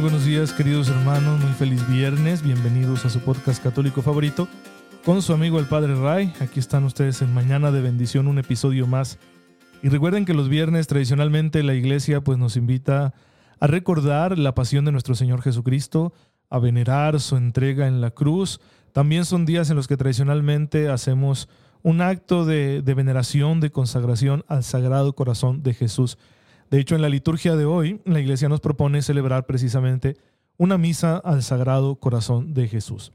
Muy buenos días queridos hermanos, muy feliz viernes, bienvenidos a su podcast católico favorito con su amigo el Padre Ray. Aquí están ustedes en Mañana de Bendición, un episodio más. Y recuerden que los viernes tradicionalmente la iglesia pues nos invita a recordar la pasión de nuestro Señor Jesucristo, a venerar su entrega en la cruz. También son días en los que tradicionalmente hacemos un acto de, de veneración, de consagración al Sagrado Corazón de Jesús. De hecho, en la liturgia de hoy, la iglesia nos propone celebrar precisamente una misa al Sagrado Corazón de Jesús.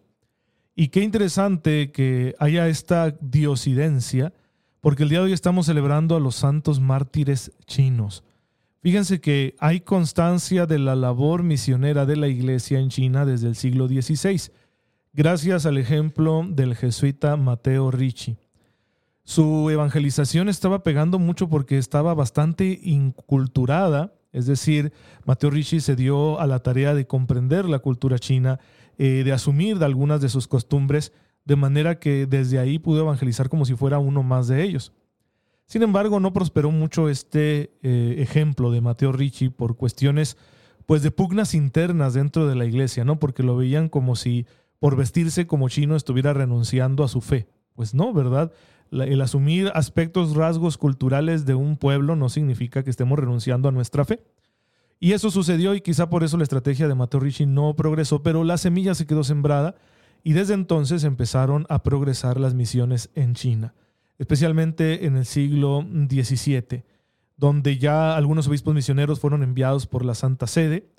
Y qué interesante que haya esta diosidencia, porque el día de hoy estamos celebrando a los santos mártires chinos. Fíjense que hay constancia de la labor misionera de la iglesia en China desde el siglo XVI, gracias al ejemplo del jesuita Mateo Ricci. Su evangelización estaba pegando mucho porque estaba bastante inculturada, es decir, Mateo Ricci se dio a la tarea de comprender la cultura china, eh, de asumir de algunas de sus costumbres, de manera que desde ahí pudo evangelizar como si fuera uno más de ellos. Sin embargo, no prosperó mucho este eh, ejemplo de Mateo Ricci por cuestiones pues de pugnas internas dentro de la iglesia, ¿no? Porque lo veían como si por vestirse como chino estuviera renunciando a su fe. Pues no, ¿verdad? El asumir aspectos, rasgos culturales de un pueblo no significa que estemos renunciando a nuestra fe. Y eso sucedió y quizá por eso la estrategia de Mateo Ricci no progresó, pero la semilla se quedó sembrada y desde entonces empezaron a progresar las misiones en China, especialmente en el siglo XVII, donde ya algunos obispos misioneros fueron enviados por la Santa Sede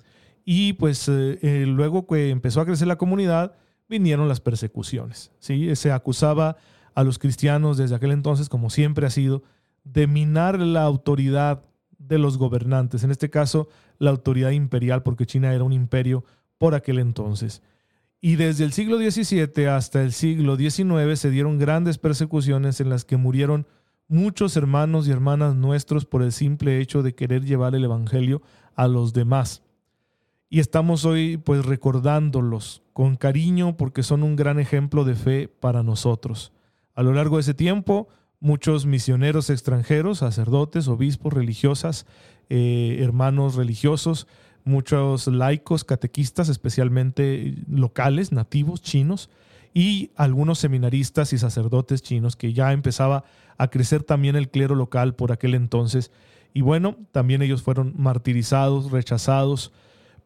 y pues eh, eh, luego que empezó a crecer la comunidad vinieron las persecuciones. ¿sí? Se acusaba a los cristianos desde aquel entonces, como siempre ha sido, de minar la autoridad de los gobernantes, en este caso la autoridad imperial, porque China era un imperio por aquel entonces. Y desde el siglo XVII hasta el siglo XIX se dieron grandes persecuciones en las que murieron muchos hermanos y hermanas nuestros por el simple hecho de querer llevar el Evangelio a los demás. Y estamos hoy pues recordándolos con cariño porque son un gran ejemplo de fe para nosotros. A lo largo de ese tiempo, muchos misioneros extranjeros, sacerdotes, obispos, religiosas, eh, hermanos religiosos, muchos laicos, catequistas, especialmente locales, nativos, chinos, y algunos seminaristas y sacerdotes chinos, que ya empezaba a crecer también el clero local por aquel entonces. Y bueno, también ellos fueron martirizados, rechazados,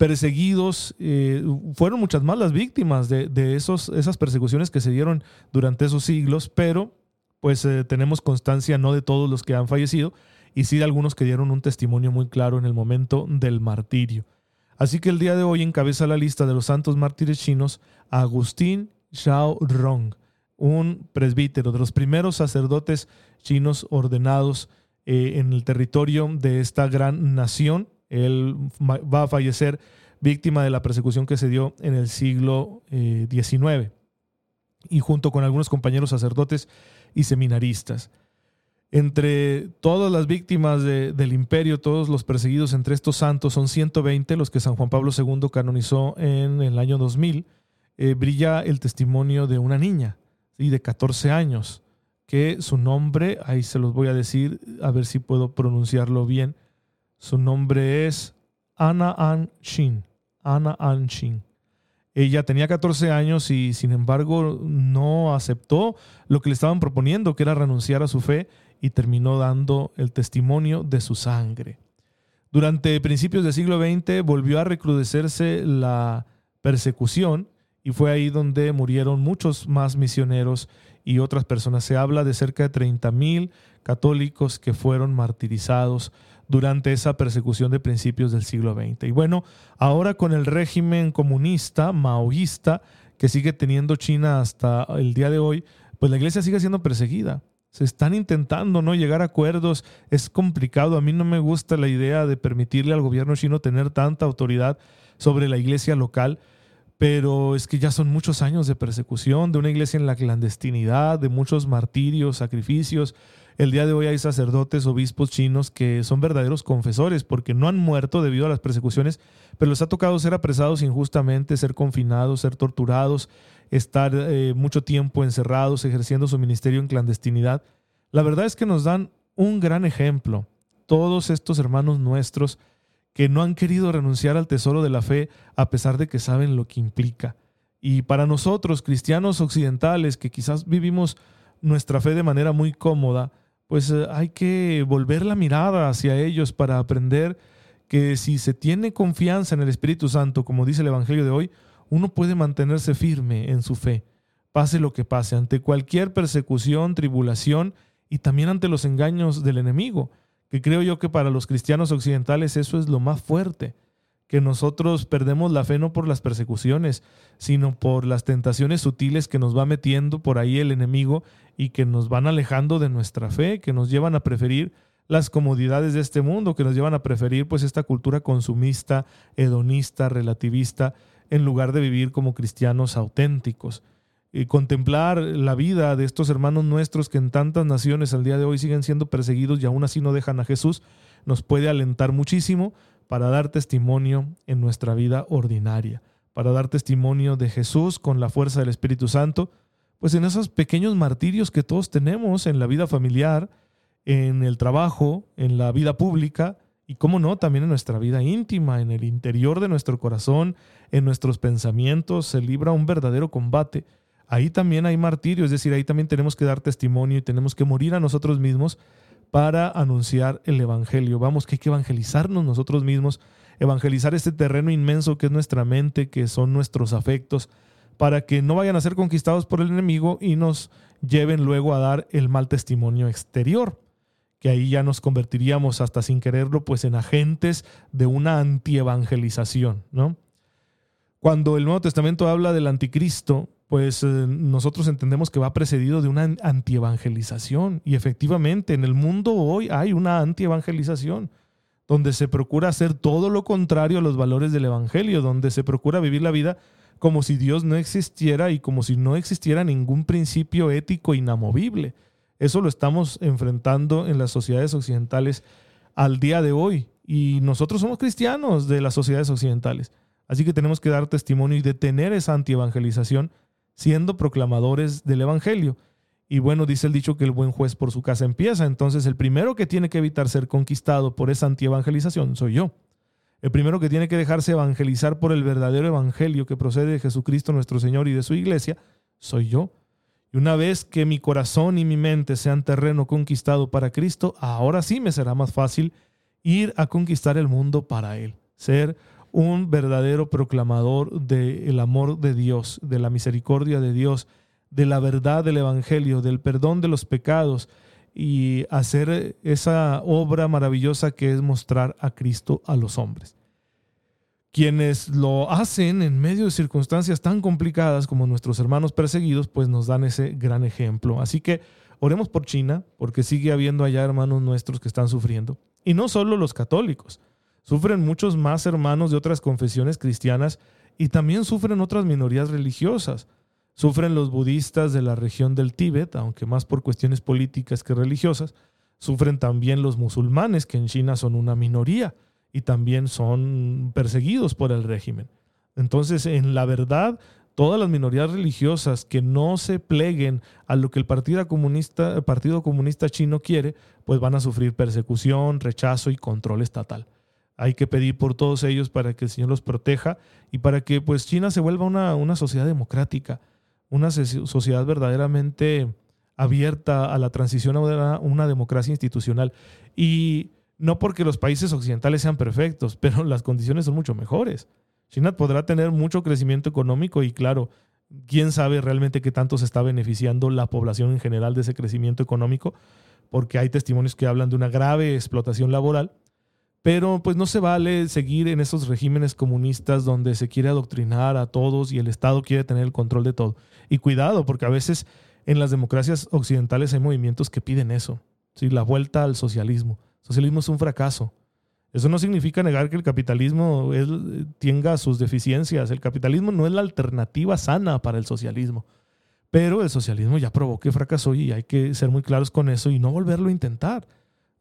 perseguidos, eh, fueron muchas más las víctimas de, esos, esas persecuciones que se dieron durante esos siglos, pero pues eh, tenemos constancia no de todos los que han fallecido, y sí de algunos que dieron un testimonio muy claro en el momento del martirio. Así que el día de hoy encabeza la lista de los santos mártires chinos Agustín Xiao Rong, un presbítero de los primeros sacerdotes chinos ordenados eh, en el territorio de esta gran nación él va a fallecer víctima de la persecución que se dio en el siglo XIX eh, y junto con algunos compañeros sacerdotes y seminaristas. Entre todas las víctimas del imperio, todos los perseguidos entre estos santos, son 120 los que San Juan Pablo II canonizó en el año 2000. Eh, brilla el testimonio de una niña de 14 años, que su nombre, ahí se los voy a decir, a ver si puedo pronunciarlo bien, su nombre es Ana An Shin. Ana An Shin. Ella tenía 14 años y sin embargo no aceptó lo que le estaban proponiendo, que era renunciar a su fe, y terminó dando el testimonio de su sangre. Durante principios del siglo XX volvió a recrudecerse la persecución y fue ahí donde murieron muchos más misioneros y otras personas. Se habla de cerca de 30.000 católicos que fueron martirizados durante esa persecución de principios del siglo XX. Y bueno, ahora con el régimen comunista, maoísta, que sigue teniendo China hasta el día de hoy, pues la iglesia sigue siendo perseguida. Se están intentando no llegar a acuerdos, es complicado. A mí no me gusta la idea de permitirle al gobierno chino tener tanta autoridad sobre la iglesia local, pero es que ya son muchos años de persecución, de una iglesia en la clandestinidad, de muchos martirios, sacrificios. El día de hoy hay sacerdotes, obispos chinos que son verdaderos confesores porque no han muerto debido a las persecuciones, pero les ha tocado ser apresados injustamente, ser confinados, ser torturados, estar eh, mucho tiempo encerrados, ejerciendo su ministerio en clandestinidad. La verdad es que nos dan un gran ejemplo. Todos estos hermanos nuestros que no han querido renunciar al tesoro de la fe a pesar de que saben lo que implica. Y para nosotros, cristianos occidentales, que quizás vivimos nuestra fe de manera muy cómoda, pues eh, hay que volver la mirada hacia ellos para aprender que si se tiene confianza en el Espíritu Santo, como dice el Evangelio de hoy, uno puede mantenerse firme en su fe, pase lo que pase, ante cualquier persecución, tribulación y también ante los engaños del enemigo que creo yo que para los cristianos occidentales eso es lo más fuerte, que nosotros perdemos la fe no por las persecuciones, sino por las tentaciones sutiles que nos va metiendo por ahí el enemigo y que nos van alejando de nuestra fe, que nos llevan a preferir las comodidades de este mundo, que nos llevan a preferir pues esta cultura consumista, hedonista, relativista, en lugar de vivir como cristianos auténticos. Y contemplar la vida de estos hermanos nuestros que en tantas naciones al día de hoy siguen siendo perseguidos y aún así no dejan a Jesús, nos puede alentar muchísimo para dar testimonio en nuestra vida ordinaria, para dar testimonio de Jesús con la fuerza del Espíritu Santo, pues en esos pequeños martirios que todos tenemos en la vida familiar, en el trabajo, en la vida pública y, cómo no, también en nuestra vida íntima, en el interior de nuestro corazón, en nuestros pensamientos, se libra un verdadero combate. Ahí también hay martirio, es decir, ahí también tenemos que dar testimonio y tenemos que morir a nosotros mismos para anunciar el Evangelio. Vamos, que hay que evangelizarnos nosotros mismos, evangelizar este terreno inmenso que es nuestra mente, que son nuestros afectos, para que no vayan a ser conquistados por el enemigo y nos lleven luego a dar el mal testimonio exterior, que ahí ya nos convertiríamos hasta sin quererlo, pues en agentes de una antievangelización. Cuando el Nuevo Testamento habla del anticristo, pues eh, nosotros entendemos que va precedido de una antievangelización. Y efectivamente, en el mundo hoy hay una antievangelización, donde se procura hacer todo lo contrario a los valores del Evangelio, donde se procura vivir la vida como si Dios no existiera y como si no existiera ningún principio ético inamovible. Eso lo estamos enfrentando en las sociedades occidentales al día de hoy. Y nosotros somos cristianos de las sociedades occidentales. Así que tenemos que dar testimonio y detener esa antievangelización siendo proclamadores del Evangelio. Y bueno, dice el dicho que el buen juez por su casa empieza. Entonces el primero que tiene que evitar ser conquistado por esa antievangelización soy yo. El primero que tiene que dejarse evangelizar por el verdadero evangelio que procede de Jesucristo nuestro Señor y de su iglesia, soy yo. Y una vez que mi corazón y mi mente sean terreno conquistado para Cristo, ahora sí me será más fácil ir a conquistar el mundo para Él, ser un verdadero proclamador del amor de Dios, de la misericordia de Dios, de la verdad del Evangelio, del perdón de los pecados y hacer esa obra maravillosa que es mostrar a Cristo a los hombres. Quienes lo hacen en medio de circunstancias tan complicadas como nuestros hermanos perseguidos, pues nos dan ese gran ejemplo. Así que oremos por China, porque sigue habiendo allá hermanos nuestros que están sufriendo. Y no solo los católicos, Sufren muchos más hermanos de otras confesiones cristianas y también sufren otras minorías religiosas. Sufren los budistas de la región del Tíbet, aunque más por cuestiones políticas que religiosas. Sufren también los musulmanes, que en China son una minoría y también son perseguidos por el régimen. Entonces, en la verdad, todas las minorías religiosas que no se pleguen a lo que el Partido Comunista, el Partido Comunista Chino quiere, pues van a sufrir persecución, rechazo y control estatal. Hay que pedir por todos ellos para que el Señor los proteja y para que pues China se vuelva una, una sociedad democrática, una sociedad verdaderamente abierta a la transición a una, democracia institucional. Y no porque los países occidentales sean perfectos, pero las condiciones son mucho mejores. China podrá tener mucho crecimiento económico y claro, quién sabe realmente qué tanto se está beneficiando la población en general de ese crecimiento económico, porque hay testimonios que hablan de una grave explotación laboral pero pues no se vale seguir en esos regímenes comunistas donde se quiere adoctrinar a todos y el Estado quiere tener el control de todo. Y cuidado, porque a veces en las democracias occidentales hay movimientos que piden eso, ¿sí? la vuelta al socialismo. El socialismo es un fracaso. Eso no significa negar que el capitalismo tenga sus deficiencias. El capitalismo no es la alternativa sana para el socialismo. Pero el socialismo ya probó que fracasó y hay que ser muy claros con eso y no volverlo a intentar.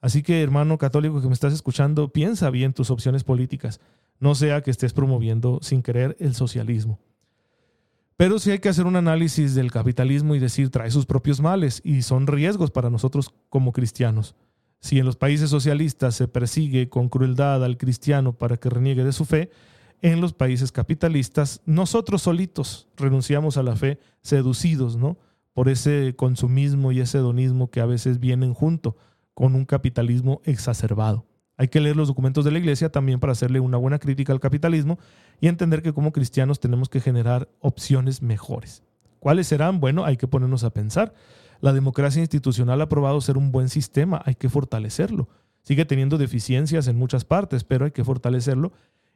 Así que, hermano católico que me estás escuchando, piensa bien tus opciones políticas. No sea que estés promoviendo sin querer el socialismo. Pero sí hay que hacer un análisis del capitalismo y decir, trae sus propios males y son riesgos para nosotros como cristianos. Si en los países socialistas se persigue con crueldad al cristiano para que reniegue de su fe, en los países capitalistas nosotros solitos renunciamos a la fe, seducidos, ¿no? Por ese consumismo y ese hedonismo que a veces vienen junto con un capitalismo exacerbado. Hay que leer los documentos de la Iglesia también para hacerle una buena crítica al capitalismo y entender que como cristianos tenemos que generar opciones mejores. ¿Cuáles serán? Bueno, hay que ponernos a pensar. La democracia institucional ha probado ser un buen sistema, hay que fortalecerlo. Sigue teniendo deficiencias en muchas partes, pero hay que fortalecerlo.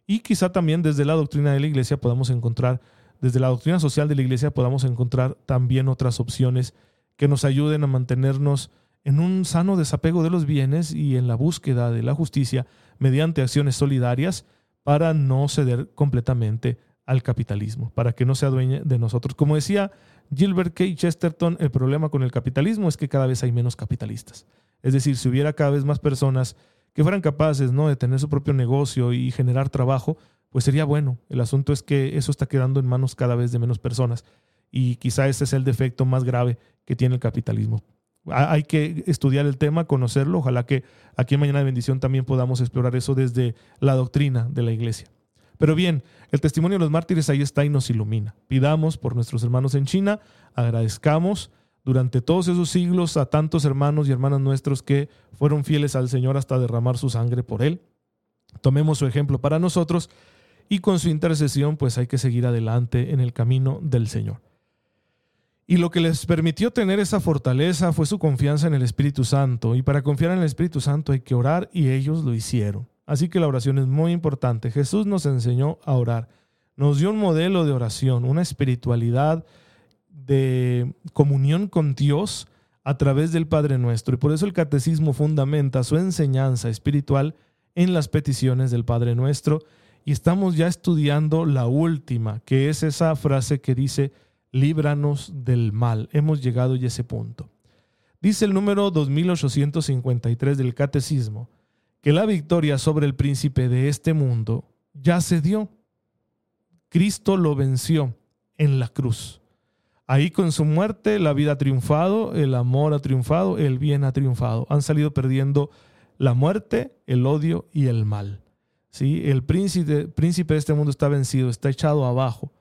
Y quizá también desde la doctrina de la Iglesia podamos encontrar, desde la doctrina social de la Iglesia podamos encontrar también otras opciones que nos ayuden a mantenernos en un sano desapego de los bienes y en la búsqueda de la justicia mediante acciones solidarias para no ceder completamente al capitalismo, para que no se adueñe de nosotros. Como decía Gilbert K. Chesterton, el problema con el capitalismo es que cada vez hay menos capitalistas. Es decir, si hubiera cada vez más personas que fueran capaces ¿no? de tener su propio negocio y generar trabajo, pues sería bueno. El asunto es que eso está quedando en manos cada vez de menos personas y quizá ese es el defecto más grave que tiene el capitalismo. Hay que estudiar el tema, conocerlo. Ojalá que aquí en Mañana de Bendición también podamos explorar eso desde la doctrina de la iglesia. Pero bien, el testimonio de los mártires ahí está y nos ilumina. Pidamos por nuestros hermanos en China, agradezcamos durante todos esos siglos a tantos hermanos y hermanas nuestros que fueron fieles al Señor hasta derramar su sangre por Él. Tomemos su ejemplo para nosotros y con su intercesión pues hay que seguir adelante en el camino del Señor. Y lo que les permitió tener esa fortaleza fue su confianza en el Espíritu Santo. Y para confiar en el Espíritu Santo hay que orar y ellos lo hicieron. Así que la oración es muy importante. Jesús nos enseñó a orar. Nos dio un modelo de oración, una espiritualidad de comunión con Dios a través del Padre Nuestro. Y por eso el catecismo fundamenta su enseñanza espiritual en las peticiones del Padre Nuestro. Y estamos ya estudiando la última, que es esa frase que dice, líbranos del mal. Hemos llegado ya a ese punto. Dice el número 2853 del catecismo que la victoria sobre el príncipe de este mundo ya se dio. Cristo lo venció en la cruz. Ahí con su muerte la vida ha triunfado, el amor ha triunfado, el bien ha triunfado. Han salido perdiendo la muerte, el odio y el mal. ¿Sí? El príncipe, príncipe de este mundo está vencido, está echado abajo,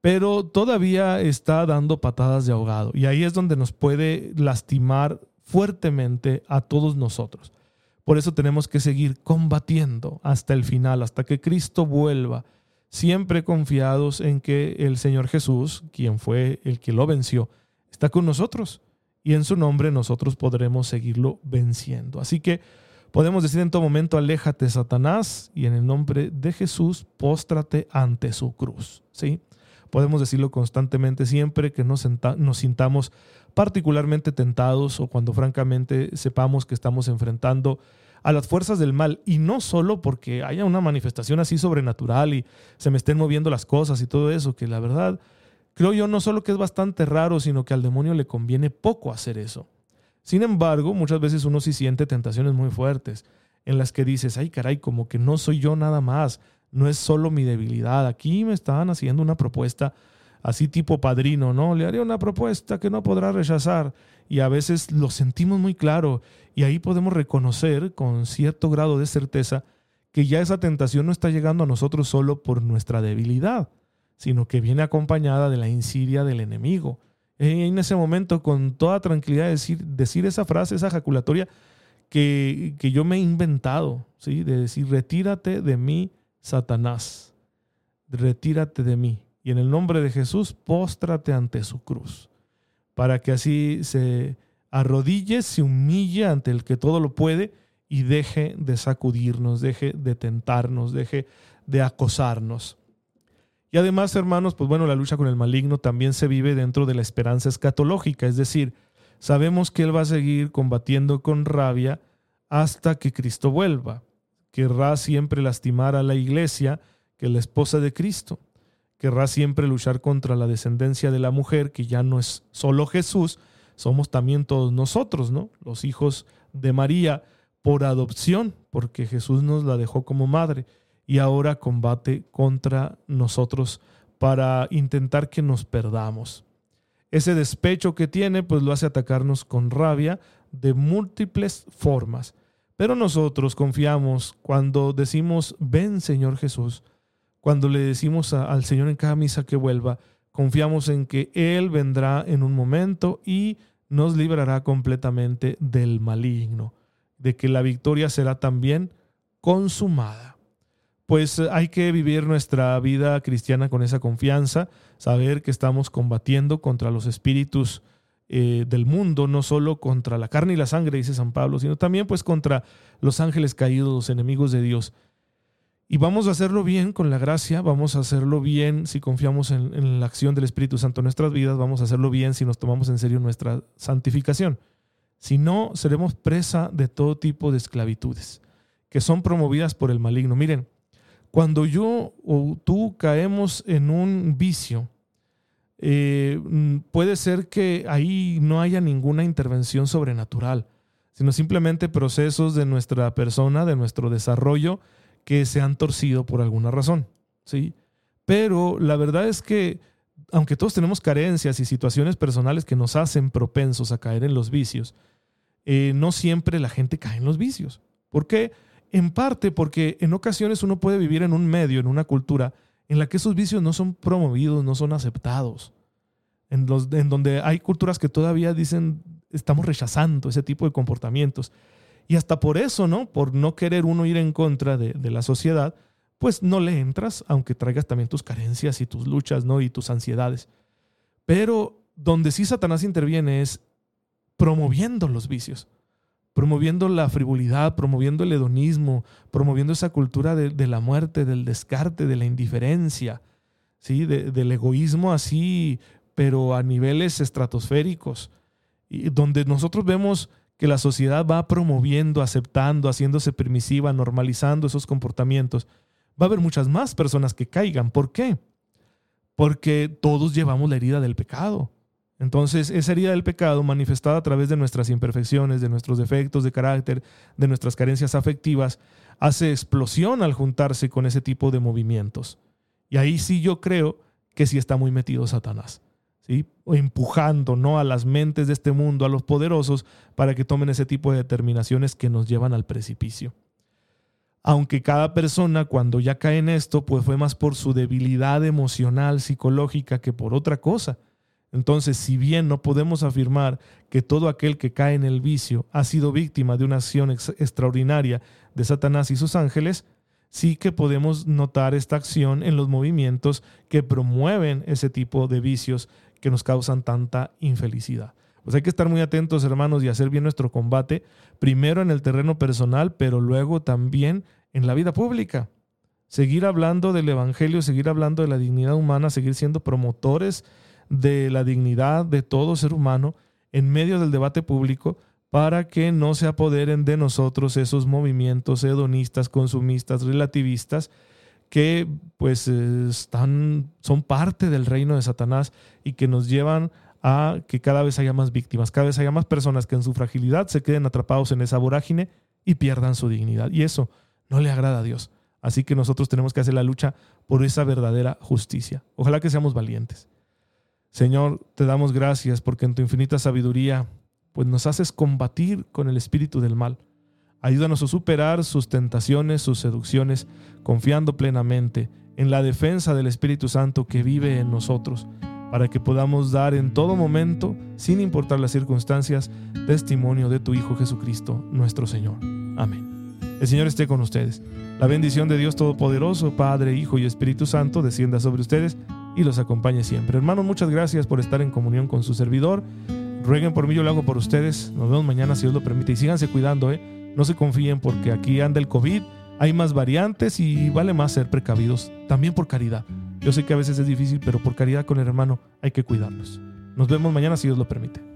pero todavía está dando patadas de ahogado. Y ahí es donde nos puede lastimar fuertemente a todos nosotros. Por eso tenemos que seguir combatiendo hasta el final, hasta que Cristo vuelva, siempre confiados en que el Señor Jesús, quien fue el que lo venció, está con nosotros y en su nombre nosotros podremos seguirlo venciendo. Así que podemos decir en todo momento, aléjate Satanás y en el nombre de Jesús, póstrate ante su cruz. ¿sí? Podemos decirlo constantemente siempre que nos, nos sintamos particularmente tentados o cuando francamente sepamos que estamos enfrentando a las fuerzas del mal y no solo porque haya una manifestación así sobrenatural y se me estén moviendo las cosas y todo eso, que la verdad creo yo no solo que es bastante raro, sino que al demonio le conviene poco hacer eso. Sin embargo, muchas veces uno sí siente tentaciones muy fuertes en las que dices, ay caray, como que no soy yo nada más, no es solo mi debilidad, aquí me estaban haciendo una propuesta así tipo padrino, ¿no? Le haría una propuesta que no podrá rechazar y a veces lo sentimos muy claro y ahí podemos reconocer con cierto grado de certeza que ya esa tentación no está llegando a nosotros solo por nuestra debilidad, sino que viene acompañada de la insidia del enemigo. En ese momento, con toda tranquilidad, decir, decir esa frase, esa ejaculatoria que, que yo me he inventado, ¿sí? de decir, retírate de mí, Satanás, retírate de mí y en el nombre de Jesús, póstrate ante su cruz, para que así se arrodille, se humille ante el que todo lo puede y deje de sacudirnos, deje de tentarnos, deje de acosarnos. Y además, hermanos, pues bueno, la lucha con el maligno también se vive dentro de la esperanza escatológica, es decir, sabemos que Él va a seguir combatiendo con rabia hasta que Cristo vuelva. Querrá siempre lastimar a la iglesia, que es la esposa de Cristo. Querrá siempre luchar contra la descendencia de la mujer, que ya no es solo Jesús, somos también todos nosotros, ¿no? Los hijos de María por adopción, porque Jesús nos la dejó como madre y ahora combate contra nosotros para intentar que nos perdamos. Ese despecho que tiene, pues lo hace atacarnos con rabia de múltiples formas. Pero nosotros confiamos cuando decimos, ven Señor Jesús, cuando le decimos al Señor en cada misa que vuelva, confiamos en que Él vendrá en un momento y nos librará completamente del maligno, de que la victoria será también consumada. Pues hay que vivir nuestra vida cristiana con esa confianza, saber que estamos combatiendo contra los espíritus eh, del mundo, no solo contra la carne y la sangre, dice San Pablo, sino también pues contra los ángeles caídos, enemigos de Dios. Y vamos a hacerlo bien con la gracia, vamos a hacerlo bien si confiamos en, la acción del Espíritu Santo en nuestras vidas, vamos a hacerlo bien si nos tomamos en serio nuestra santificación. Si no, seremos presa de todo tipo de esclavitudes que son promovidas por el maligno. Miren, cuando yo o tú caemos en un vicio, eh, mm, puede ser que ahí no haya ninguna intervención sobrenatural, sino simplemente procesos de nuestra persona, de nuestro desarrollo, que se han torcido por alguna razón. ¿sí? Pero la verdad es que, aunque todos tenemos carencias y situaciones personales que nos hacen propensos a caer en los vicios, eh, no siempre la gente cae en los vicios. ¿Por qué? En parte porque en ocasiones uno puede vivir en un medio, en una cultura, en la que esos vicios no son promovidos, no son aceptados. En, los, en donde hay culturas que todavía dicen, estamos rechazando ese tipo de comportamientos. Y hasta por eso, ¿no? Por no querer uno ir en contra de, de la sociedad, pues no le entras, aunque traigas también tus carencias y tus luchas, ¿no? Y tus ansiedades. Pero donde sí Satanás interviene es promoviendo los vicios promoviendo la frivolidad, promoviendo el hedonismo, promoviendo esa cultura de, la muerte, del descarte, de la indiferencia, ¿sí? del egoísmo así, pero a niveles estratosféricos, y donde nosotros vemos que la sociedad va promoviendo, aceptando, haciéndose permisiva, normalizando esos comportamientos, va a haber muchas más personas que caigan. ¿Por qué? Porque todos llevamos la herida del pecado. Entonces, esa herida del pecado manifestada a través de nuestras imperfecciones, de nuestros defectos de carácter, de nuestras carencias afectivas, hace explosión al juntarse con ese tipo de movimientos. Y ahí sí yo creo que sí está muy metido Satanás, ¿sí? empujando ¿no? a las mentes de este mundo, a los poderosos, para que tomen ese tipo de determinaciones que nos llevan al precipicio. Aunque cada persona cuando ya cae en esto, pues fue más por su debilidad emocional, psicológica, que por otra cosa. Entonces, si bien no podemos afirmar que todo aquel que cae en el vicio ha sido víctima de una acción extraordinaria de Satanás y sus ángeles, sí que podemos notar esta acción en los movimientos que promueven ese tipo de vicios que nos causan tanta infelicidad. Pues hay que estar muy atentos, hermanos, y hacer bien nuestro combate, primero en el terreno personal, pero luego también en la vida pública. Seguir hablando del Evangelio, seguir hablando de la dignidad humana, seguir siendo promotores de la dignidad de todo ser humano en medio del debate público para que no se apoderen de nosotros esos movimientos hedonistas, consumistas, relativistas, que pues están, son parte del reino de Satanás y que nos llevan a que cada vez haya más víctimas, cada vez haya más personas que en su fragilidad se queden atrapados en esa vorágine y pierdan su dignidad. Y eso no le agrada a Dios. Así que nosotros tenemos que hacer la lucha por esa verdadera justicia. Ojalá que seamos valientes. Señor, te damos gracias porque en tu infinita sabiduría pues nos haces combatir con el espíritu del mal. Ayúdanos a superar sus tentaciones, sus seducciones, confiando plenamente en la defensa del Espíritu Santo que vive en nosotros, para que podamos dar en todo momento, sin importar las circunstancias, testimonio de tu Hijo Jesucristo, nuestro Señor. Amén. El Señor esté con ustedes. La bendición de Dios Todopoderoso, Padre, Hijo y Espíritu Santo, descienda sobre ustedes y los acompañe siempre. Hermanos, muchas gracias por estar en comunión con su servidor. Rueguen por mí, yo lo hago por ustedes. Nos vemos mañana si Dios lo permite. Y síganse cuidando, ¿eh? No se confíen porque aquí anda el COVID, hay más variantes y vale más ser precavidos, también por caridad. Yo sé que a veces es difícil, pero por caridad con el hermano hay que cuidarnos. Nos vemos mañana si Dios lo permite.